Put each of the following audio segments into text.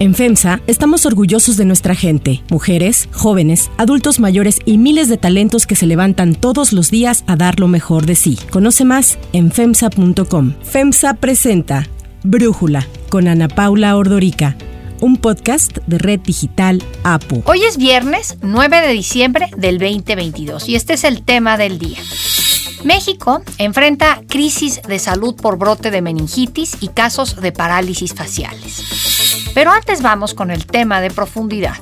En FEMSA estamos orgullosos de nuestra gente, mujeres, jóvenes, adultos mayores y miles de talentos que se levantan todos los días a dar lo mejor de sí. Conoce más en FEMSA.com. FEMSA presenta Brújula con Ana Paula Ordorica un podcast de Red Digital APU. Hoy es viernes 9 de diciembre del 2022 y este es el tema del día. México enfrenta crisis de salud por brote de meningitis y casos de parálisis faciales. Pero antes vamos con el tema de profundidad.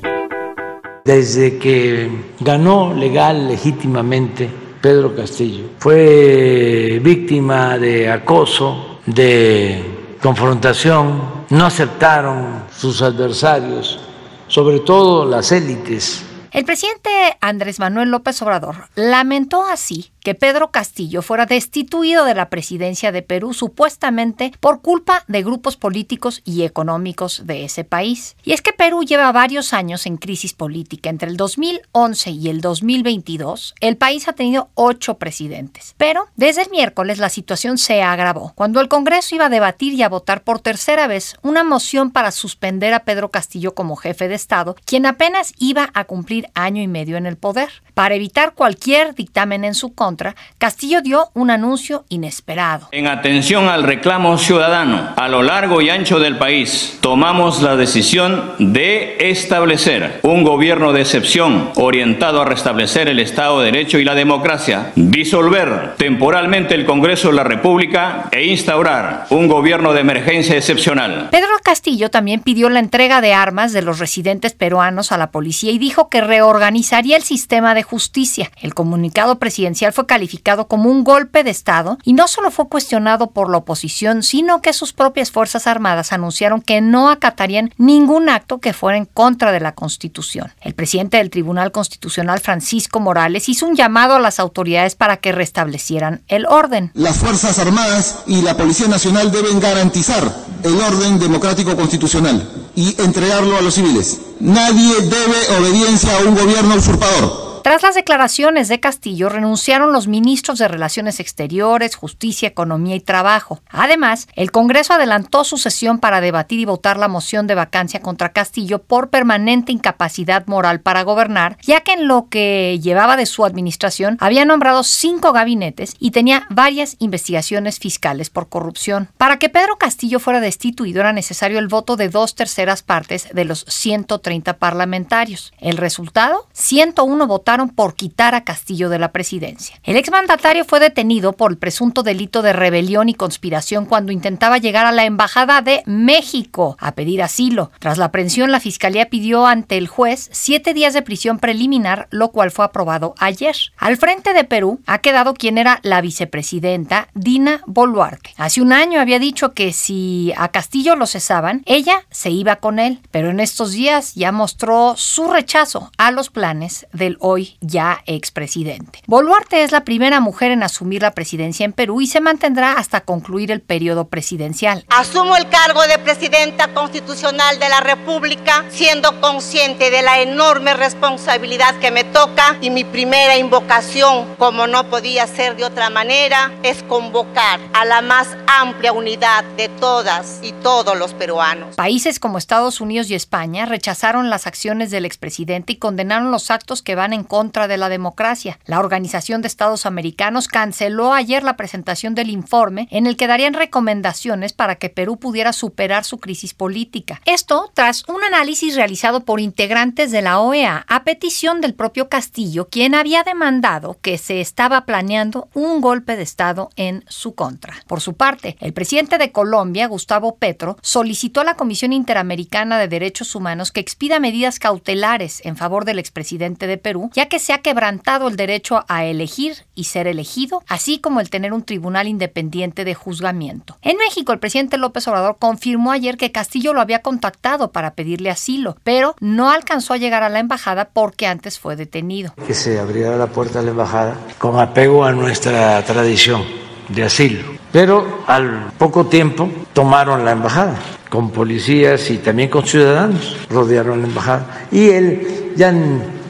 Desde que ganó legal, legítimamente, Pedro Castillo, fue víctima de acoso, de confrontación, no aceptaron sus adversarios, sobre todo las élites. El presidente Andrés Manuel López Obrador lamentó así que Pedro Castillo fuera destituido de la presidencia de Perú supuestamente por culpa de grupos políticos y económicos de ese país. Y es que Perú lleva varios años en crisis política. Entre el 2011 y el 2022, el país ha tenido ocho presidentes. Pero desde el miércoles la situación se agravó cuando el Congreso iba a debatir y a votar por tercera vez una moción para suspender a Pedro Castillo como jefe de Estado, quien apenas iba a cumplir año y medio en el poder. Para evitar cualquier dictamen en su contra, Castillo dio un anuncio inesperado. En atención al reclamo ciudadano a lo largo y ancho del país, tomamos la decisión de establecer un gobierno de excepción orientado a restablecer el Estado de Derecho y la democracia, disolver temporalmente el Congreso de la República e instaurar un gobierno de emergencia excepcional. Pedro Castillo también pidió la entrega de armas de los residentes peruanos a la policía y dijo que reorganizaría el sistema de justicia. El comunicado presidencial fue calificado como un golpe de Estado y no solo fue cuestionado por la oposición, sino que sus propias Fuerzas Armadas anunciaron que no acatarían ningún acto que fuera en contra de la Constitución. El presidente del Tribunal Constitucional, Francisco Morales, hizo un llamado a las autoridades para que restablecieran el orden. Las Fuerzas Armadas y la Policía Nacional deben garantizar el orden democrático constitucional y entregarlo a los civiles. Nadie debe obediencia a un gobierno usurpador. Tras las declaraciones de Castillo, renunciaron los ministros de Relaciones Exteriores, Justicia, Economía y Trabajo. Además, el Congreso adelantó su sesión para debatir y votar la moción de vacancia contra Castillo por permanente incapacidad moral para gobernar, ya que en lo que llevaba de su administración había nombrado cinco gabinetes y tenía varias investigaciones fiscales por corrupción. Para que Pedro Castillo fuera destituido era necesario el voto de dos terceras partes de los 130 parlamentarios. El resultado, 101 votaron por quitar a Castillo de la presidencia. El exmandatario fue detenido por el presunto delito de rebelión y conspiración cuando intentaba llegar a la Embajada de México a pedir asilo. Tras la aprehensión, la Fiscalía pidió ante el juez siete días de prisión preliminar, lo cual fue aprobado ayer. Al frente de Perú ha quedado quien era la vicepresidenta, Dina Boluarte. Hace un año había dicho que si a Castillo lo cesaban, ella se iba con él, pero en estos días ya mostró su rechazo a los planes del hoy ya expresidente. Boluarte es la primera mujer en asumir la presidencia en Perú y se mantendrá hasta concluir el periodo presidencial. Asumo el cargo de presidenta constitucional de la República siendo consciente de la enorme responsabilidad que me toca y mi primera invocación, como no podía ser de otra manera, es convocar a la más amplia unidad de todas y todos los peruanos. Países como Estados Unidos y España rechazaron las acciones del expresidente y condenaron los actos que van en contra de la democracia. La Organización de Estados Americanos canceló ayer la presentación del informe en el que darían recomendaciones para que Perú pudiera superar su crisis política. Esto tras un análisis realizado por integrantes de la OEA a petición del propio Castillo, quien había demandado que se estaba planeando un golpe de Estado en su contra. Por su parte, el presidente de Colombia, Gustavo Petro, solicitó a la Comisión Interamericana de Derechos Humanos que expida medidas cautelares en favor del expresidente de Perú, ya que se ha quebrantado el derecho a elegir y ser elegido, así como el tener un tribunal independiente de juzgamiento. En México, el presidente López Obrador confirmó ayer que Castillo lo había contactado para pedirle asilo, pero no alcanzó a llegar a la embajada porque antes fue detenido. Que se abriera la puerta de la embajada con apego a nuestra tradición de asilo. Pero al poco tiempo tomaron la embajada con policías y también con ciudadanos, rodearon la embajada y él ya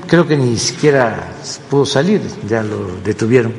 creo que ni siquiera pudo salir, ya lo detuvieron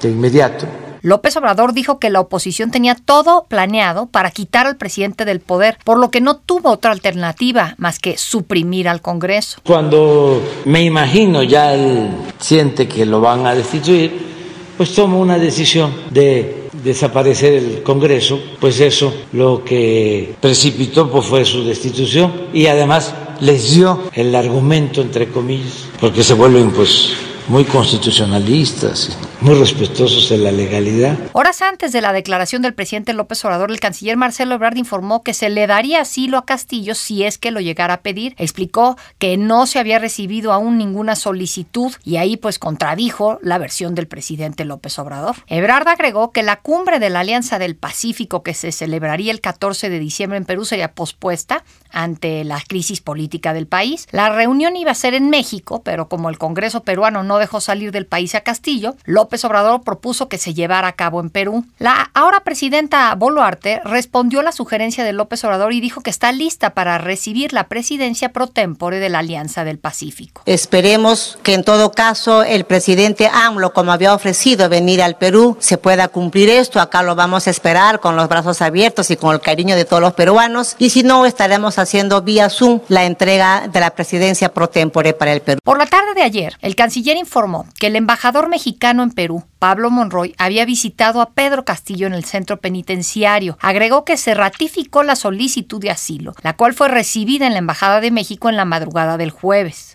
de inmediato. López Obrador dijo que la oposición tenía todo planeado para quitar al presidente del poder, por lo que no tuvo otra alternativa más que suprimir al Congreso. Cuando me imagino ya él siente que lo van a destituir, pues toma una decisión de desaparecer el Congreso, pues eso lo que precipitó pues fue su destitución y además les dio el argumento entre comillas, porque se vuelven pues muy constitucionalistas, muy respetuosos de la legalidad. Horas antes de la declaración del presidente López Obrador, el canciller Marcelo Ebrard informó que se le daría asilo a Castillo si es que lo llegara a pedir. Explicó que no se había recibido aún ninguna solicitud y ahí pues contradijo la versión del presidente López Obrador. Ebrard agregó que la cumbre de la Alianza del Pacífico que se celebraría el 14 de diciembre en Perú sería pospuesta ante la crisis política del país. La reunión iba a ser en México, pero como el Congreso peruano no dejó salir del país a Castillo, López Obrador propuso que se llevara a cabo en Perú. La ahora presidenta Boluarte respondió a la sugerencia de López Obrador y dijo que está lista para recibir la presidencia pro tempore de la Alianza del Pacífico. Esperemos que en todo caso el presidente AMLO, como había ofrecido venir al Perú, se pueda cumplir esto. Acá lo vamos a esperar con los brazos abiertos y con el cariño de todos los peruanos. Y si no, estaremos haciendo vía Zoom la entrega de la presidencia pro tempore para el Perú. Por la tarde de ayer, el canciller informó que el embajador mexicano en Perú, Pablo Monroy, había visitado a Pedro Castillo en el centro penitenciario. Agregó que se ratificó la solicitud de asilo, la cual fue recibida en la Embajada de México en la madrugada del jueves.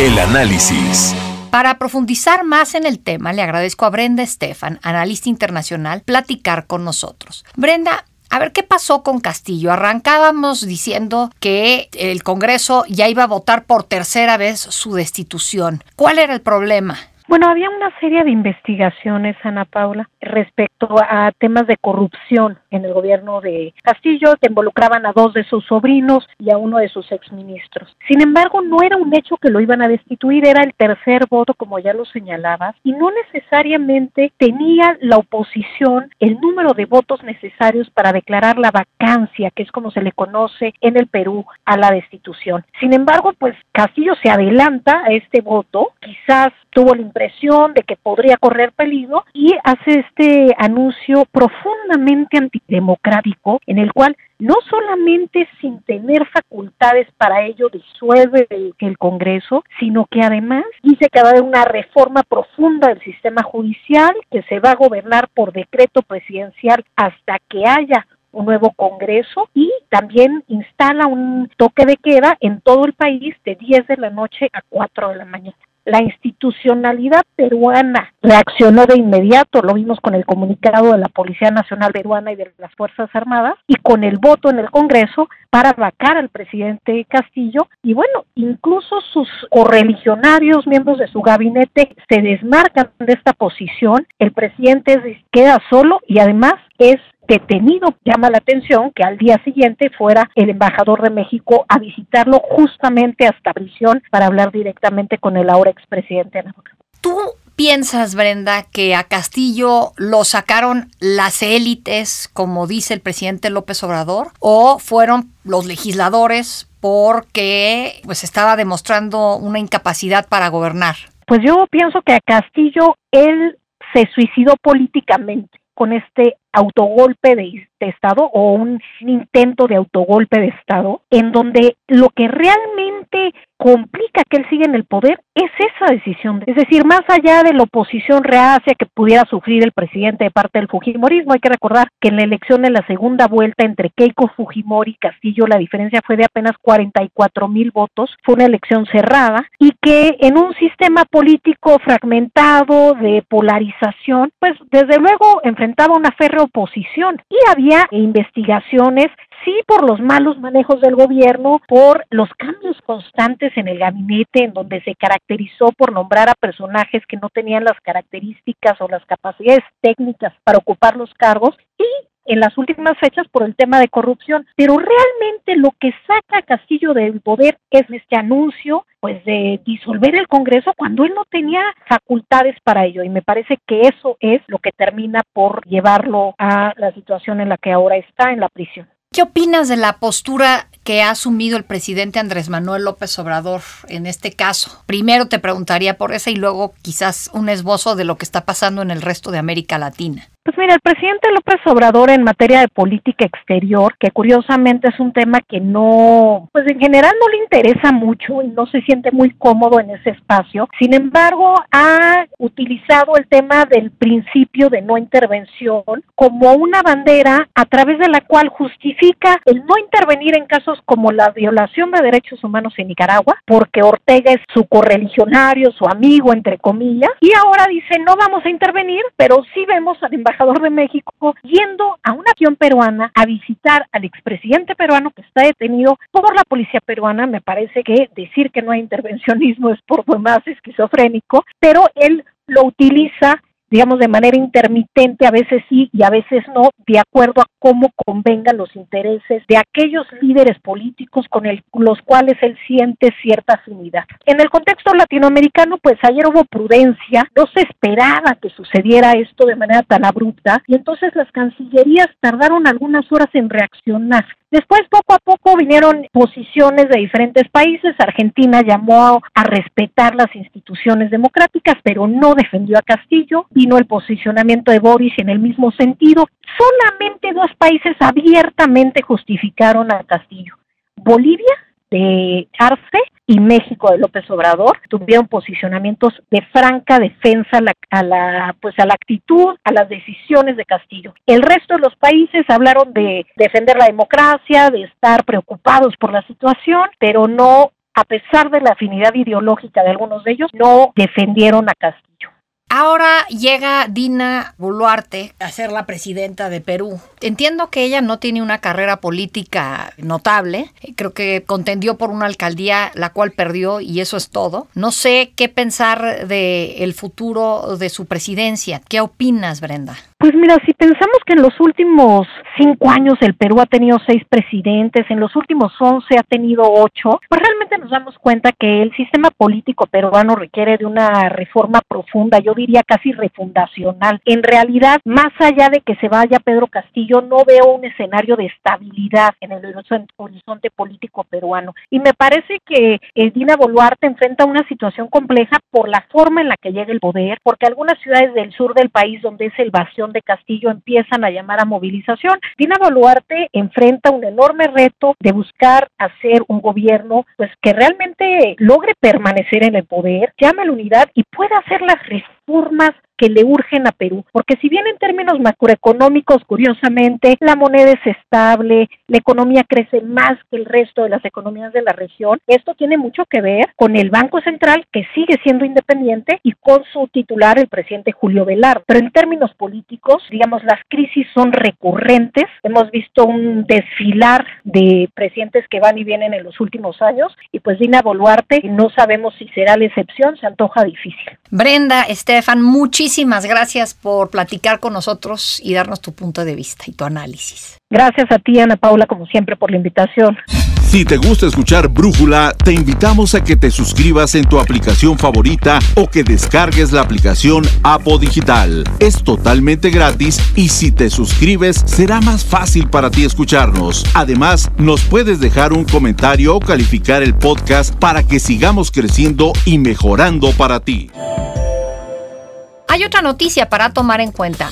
El análisis. Para profundizar más en el tema, le agradezco a Brenda Estefan, analista internacional, platicar con nosotros. Brenda, a ver, ¿qué pasó con Castillo? Arrancábamos diciendo que el Congreso ya iba a votar por tercera vez su destitución. ¿Cuál era el problema? Bueno, había una serie de investigaciones, Ana Paula, respecto a temas de corrupción en el gobierno de Castillo, que involucraban a dos de sus sobrinos y a uno de sus exministros. Sin embargo, no era un hecho que lo iban a destituir, era el tercer voto, como ya lo señalabas, y no necesariamente tenía la oposición el número de votos necesarios para declarar la vacancia, que es como se le conoce en el Perú, a la destitución. Sin embargo, pues Castillo se adelanta a este voto, quizás tuvo la impresión de que podría correr peligro y hace este anuncio profundamente antidemocrático en el cual no solamente sin tener facultades para ello disuelve el, el, Congreso, sino que además dice que va a haber una reforma profunda del sistema judicial, que se va a gobernar por decreto presidencial hasta que haya un nuevo Congreso y también instala un toque de queda en todo el país de 10 de la noche a 4 de la mañana la institucionalidad peruana reaccionó de inmediato, lo vimos con el comunicado de la Policía Nacional Peruana y de las Fuerzas Armadas, y con el voto en el Congreso para vacar al presidente Castillo, y bueno, incluso sus correligionarios, miembros de su gabinete, se desmarcan de esta posición, el presidente queda solo y además es detenido. Llama la atención que al día siguiente fuera el embajador de México a visitarlo justamente hasta prisión para hablar directamente con el ahora expresidente. ¿Tú piensas, Brenda, que a Castillo lo sacaron las élites, como dice el presidente López Obrador, o fueron los legisladores porque pues estaba demostrando una incapacidad para gobernar? Pues yo pienso que a Castillo él se suicidó políticamente con este autogolpe de, Estado o un intento de autogolpe de Estado, en donde lo que realmente complica que él siga en el poder es esa decisión. Es decir, más allá de la oposición reacia que pudiera sufrir el presidente de parte del Fujimorismo, hay que recordar que en la elección de la segunda vuelta entre Keiko Fujimori y Castillo la diferencia fue de apenas 44 mil votos, fue una elección cerrada y que en un sistema político fragmentado de polarización, pues desde luego enfrentaba una férrea oposición. Y había investigaciones sí por los malos manejos del gobierno, por los cambios constantes en el gabinete, en donde se caracterizó por nombrar a personajes que no tenían las características o las capacidades técnicas para ocupar los cargos, y en las últimas fechas por el tema de corrupción. Pero realmente lo que saca a Castillo del poder es este anuncio pues de disolver el Congreso cuando él no tenía facultades para ello y me parece que eso es lo que termina por llevarlo a la situación en la que ahora está en la prisión. ¿Qué opinas de la postura que ha asumido el presidente Andrés Manuel López Obrador en este caso? Primero te preguntaría por esa y luego quizás un esbozo de lo que está pasando en el resto de América Latina. Pues mira, el presidente López Obrador en materia de política exterior, que curiosamente es un tema que no, pues en general no le interesa mucho y no se siente muy cómodo en ese espacio, sin embargo ha utilizado el tema del principio de no intervención como una bandera a través de la cual justifica el no intervenir en casos como la violación de derechos humanos en Nicaragua, porque Ortega es su correligionario, su amigo, entre comillas, y ahora dice no vamos a intervenir, pero sí vemos al embajador de México yendo a una acción peruana a visitar al expresidente peruano que está detenido por la policía peruana. Me parece que decir que no hay intervencionismo es por demás esquizofrénico, pero él lo utiliza digamos, de manera intermitente, a veces sí y a veces no, de acuerdo a cómo convengan los intereses de aquellos líderes políticos con los cuales él siente cierta afinidad. En el contexto latinoamericano, pues ayer hubo prudencia, no se esperaba que sucediera esto de manera tan abrupta y entonces las cancillerías tardaron algunas horas en reaccionar. Después, poco a poco, vinieron posiciones de diferentes países. Argentina llamó a respetar las instituciones democráticas, pero no defendió a Castillo. Vino el posicionamiento de Boris en el mismo sentido. Solamente dos países abiertamente justificaron a Castillo. Bolivia de Arce y México de López Obrador tuvieron posicionamientos de franca defensa a la, a la, pues a la actitud, a las decisiones de Castillo. El resto de los países hablaron de defender la democracia, de estar preocupados por la situación, pero no a pesar de la afinidad ideológica de algunos de ellos, no defendieron a Castillo. Ahora llega Dina Boluarte a ser la presidenta de Perú. Entiendo que ella no tiene una carrera política notable. Creo que contendió por una alcaldía la cual perdió y eso es todo. No sé qué pensar del el futuro de su presidencia. ¿Qué opinas, Brenda? Pues mira, si pensamos que en los últimos cinco años el Perú ha tenido seis presidentes, en los últimos once ha tenido ocho, pues realmente nos damos cuenta que el sistema político peruano requiere de una reforma profunda, yo diría casi refundacional. En realidad, más allá de que se vaya Pedro Castillo, no veo un escenario de estabilidad en el horizonte político peruano. Y me parece que el Dina Boluarte enfrenta una situación compleja por la forma en la que llega el poder, porque algunas ciudades del sur del país donde es el de Castillo empiezan a llamar a movilización. Dina Boluarte enfrenta un enorme reto de buscar hacer un gobierno pues que realmente logre permanecer en el poder, llame a la unidad y pueda hacer las reformas que le urgen a Perú, porque si bien en términos macroeconómicos, curiosamente, la moneda es estable, la economía crece más que el resto de las economías de la región, esto tiene mucho que ver con el Banco Central, que sigue siendo independiente, y con su titular, el presidente Julio Velarde. Pero en términos políticos, digamos, las crisis son recurrentes. Hemos visto un desfilar de presidentes que van y vienen en los últimos años, y pues Dina Boluarte, no sabemos si será la excepción, se antoja difícil. Brenda, Estefan, muchísimas muchísimas gracias por platicar con nosotros y darnos tu punto de vista y tu análisis. Gracias a ti, Ana Paula, como siempre, por la invitación. Si te gusta escuchar Brújula, te invitamos a que te suscribas en tu aplicación favorita o que descargues la aplicación Apo Digital. Es totalmente gratis y si te suscribes será más fácil para ti escucharnos. Además, nos puedes dejar un comentario o calificar el podcast para que sigamos creciendo y mejorando para ti. Hay otra noticia para tomar en cuenta.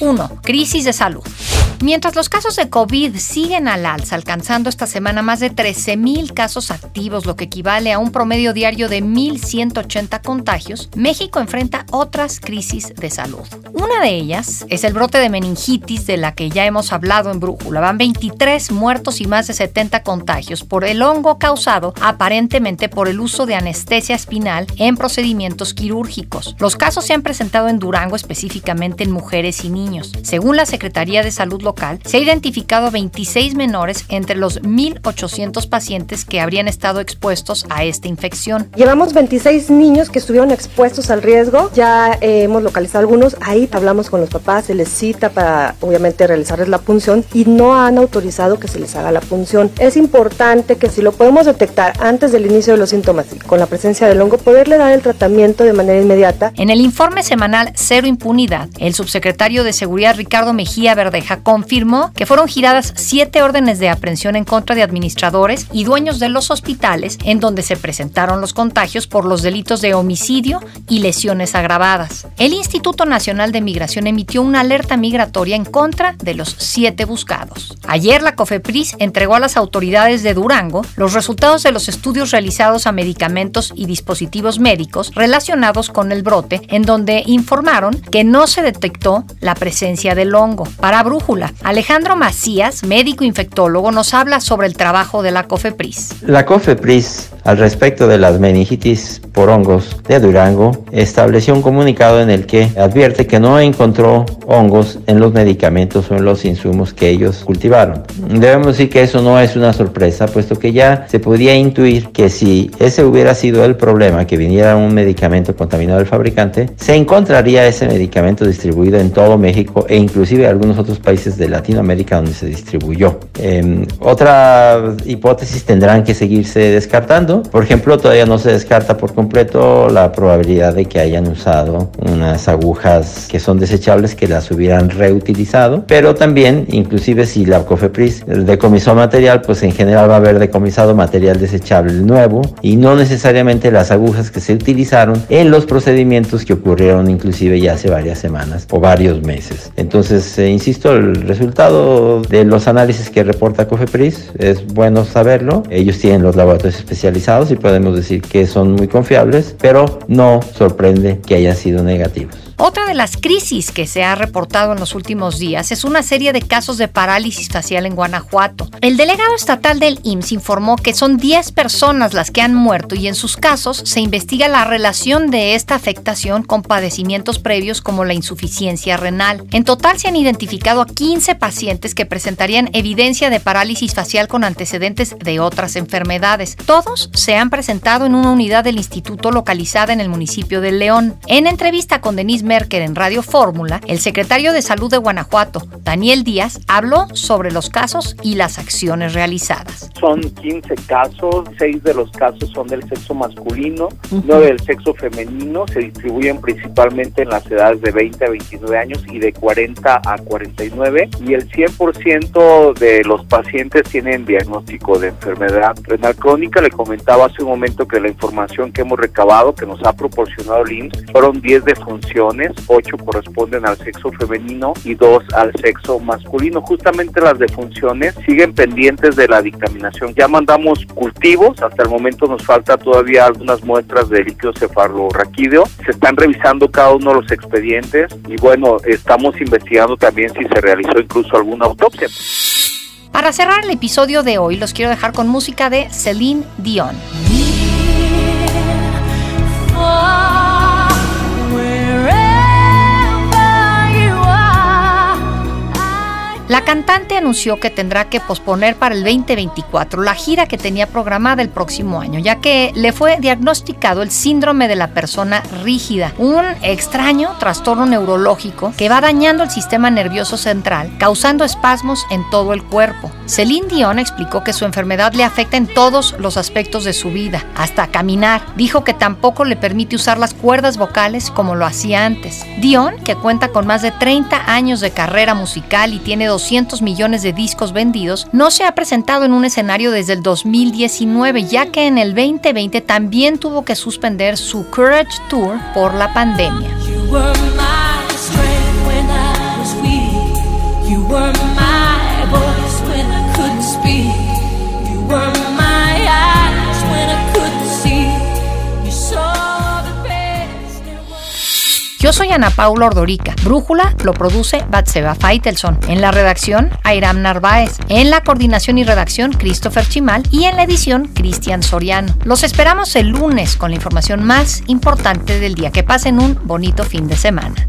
1. Crisis de salud. Mientras los casos de COVID siguen al alza, alcanzando esta semana más de 13.000 casos activos, lo que equivale a un promedio diario de 1.180 contagios, México enfrenta otras crisis de salud. Una de ellas es el brote de meningitis de la que ya hemos hablado en Brújula. Van 23 muertos y más de 70 contagios por el hongo causado aparentemente por el uso de anestesia espinal en procedimientos quirúrgicos. Los casos se han presentado en Durango, específicamente en mujeres y niños. Según la Secretaría de Salud Local, se ha identificado 26 menores entre los 1.800 pacientes que habrían estado expuestos a esta infección. Llevamos 26 niños que estuvieron expuestos al riesgo, ya eh, hemos localizado algunos, ahí hablamos con los papás, se les cita para obviamente realizarles la punción y no han autorizado que se les haga la punción. Es importante que si lo podemos detectar antes del inicio de los síntomas con la presencia del hongo, poderle dar el tratamiento de manera inmediata. En el informe semanal Cero Impunidad, el subsecretario de Seguridad Ricardo Mejía Verdeja confirmó que fueron giradas siete órdenes de aprehensión en contra de administradores y dueños de los hospitales en donde se presentaron los contagios por los delitos de homicidio y lesiones agravadas. El Instituto Nacional de Migración emitió una alerta migratoria en contra de los siete buscados. Ayer la COFEPRIS entregó a las autoridades de Durango los resultados de los estudios realizados a medicamentos y dispositivos médicos relacionados con el brote, en donde informaron que no se detectó la presencia del hongo. Para Brújula, Alejandro Macías, médico infectólogo, nos habla sobre el trabajo de la COFEPRIS. La COFEPRIS, al respecto de las meningitis por hongos de Durango, estableció un comunicado en el que advierte que no encontró hongos en los medicamentos o en los insumos que ellos cultivaron. Debemos decir que eso no es una sorpresa, puesto que ya se podía intuir que si ese hubiera sido el problema, que viniera un medicamento contaminado del fabricante, se encontraría ese medicamento distribuido en todo México e inclusive algunos otros países de Latinoamérica donde se distribuyó. Eh, otra hipótesis tendrán que seguirse descartando. Por ejemplo, todavía no se descarta por completo la probabilidad de que hayan usado unas agujas que son desechables que las hubieran reutilizado, pero también, inclusive si la COFEPRIS decomisó material, pues en general va a haber decomisado material desechable nuevo y no necesariamente las agujas que se utilizaron en los procedimientos que ocurrieron inclusive ya hace varias semanas o varios meses. Entonces, eh, insisto, el resultado de los análisis que reporta COFEPRIS es bueno saberlo. Ellos tienen los laboratorios especializados y podemos decir que son muy confiables, pero no sorprende que hayan sido negativos. Otra de las crisis que se ha reportado en los últimos días es una serie de casos de parálisis facial en Guanajuato. El delegado estatal del IMSS informó que son 10 personas las que han muerto y en sus casos se investiga la relación de esta afectación con padecimientos previos como la insuficiencia renal. En total se han identificado a 15 pacientes que presentarían evidencia de parálisis facial con antecedentes de otras enfermedades. Todos se han presentado en una unidad del instituto localizada en el municipio de León. En entrevista con Denise Merker en Radio Fórmula, el secretario de Salud de Guanajuato, Daniel Díaz, habló sobre los casos y las acciones realizadas. Son 15 casos, 6 de los casos son del sexo masculino, 9 del sexo femenino, se distribuyen principalmente en las edades de 20 a 29 años y de 40 a 49 y el 100% de los pacientes tienen diagnóstico de enfermedad renal crónica. Le comentaba hace un momento que la información que hemos recabado, que nos ha proporcionado el IMSS, fueron 10 defunciones 8 corresponden al sexo femenino y 2 al sexo masculino. Justamente las defunciones siguen pendientes de la dictaminación. Ya mandamos cultivos, hasta el momento nos falta todavía algunas muestras de líquido cefalorraquídeo. Se están revisando cada uno de los expedientes y bueno, estamos investigando también si se realizó incluso alguna autopsia. Para cerrar el episodio de hoy, los quiero dejar con música de Celine Dion. La cantante anunció que tendrá que posponer para el 2024 la gira que tenía programada el próximo año, ya que le fue diagnosticado el síndrome de la persona rígida, un extraño trastorno neurológico que va dañando el sistema nervioso central, causando espasmos en todo el cuerpo. Celine Dion explicó que su enfermedad le afecta en todos los aspectos de su vida, hasta caminar. Dijo que tampoco le permite usar las cuerdas vocales como lo hacía antes. Dion, que cuenta con más de 30 años de carrera musical y tiene 200 millones de discos vendidos, no se ha presentado en un escenario desde el 2019, ya que en el 2020 también tuvo que suspender su Courage Tour por la pandemia. Yo soy Ana Paula Ordorica. Brújula lo produce Batseba Faitelson. En la redacción, Airam Narváez. En la coordinación y redacción, Christopher Chimal. Y en la edición, Cristian Soriano. Los esperamos el lunes con la información más importante del día. Que pasen un bonito fin de semana.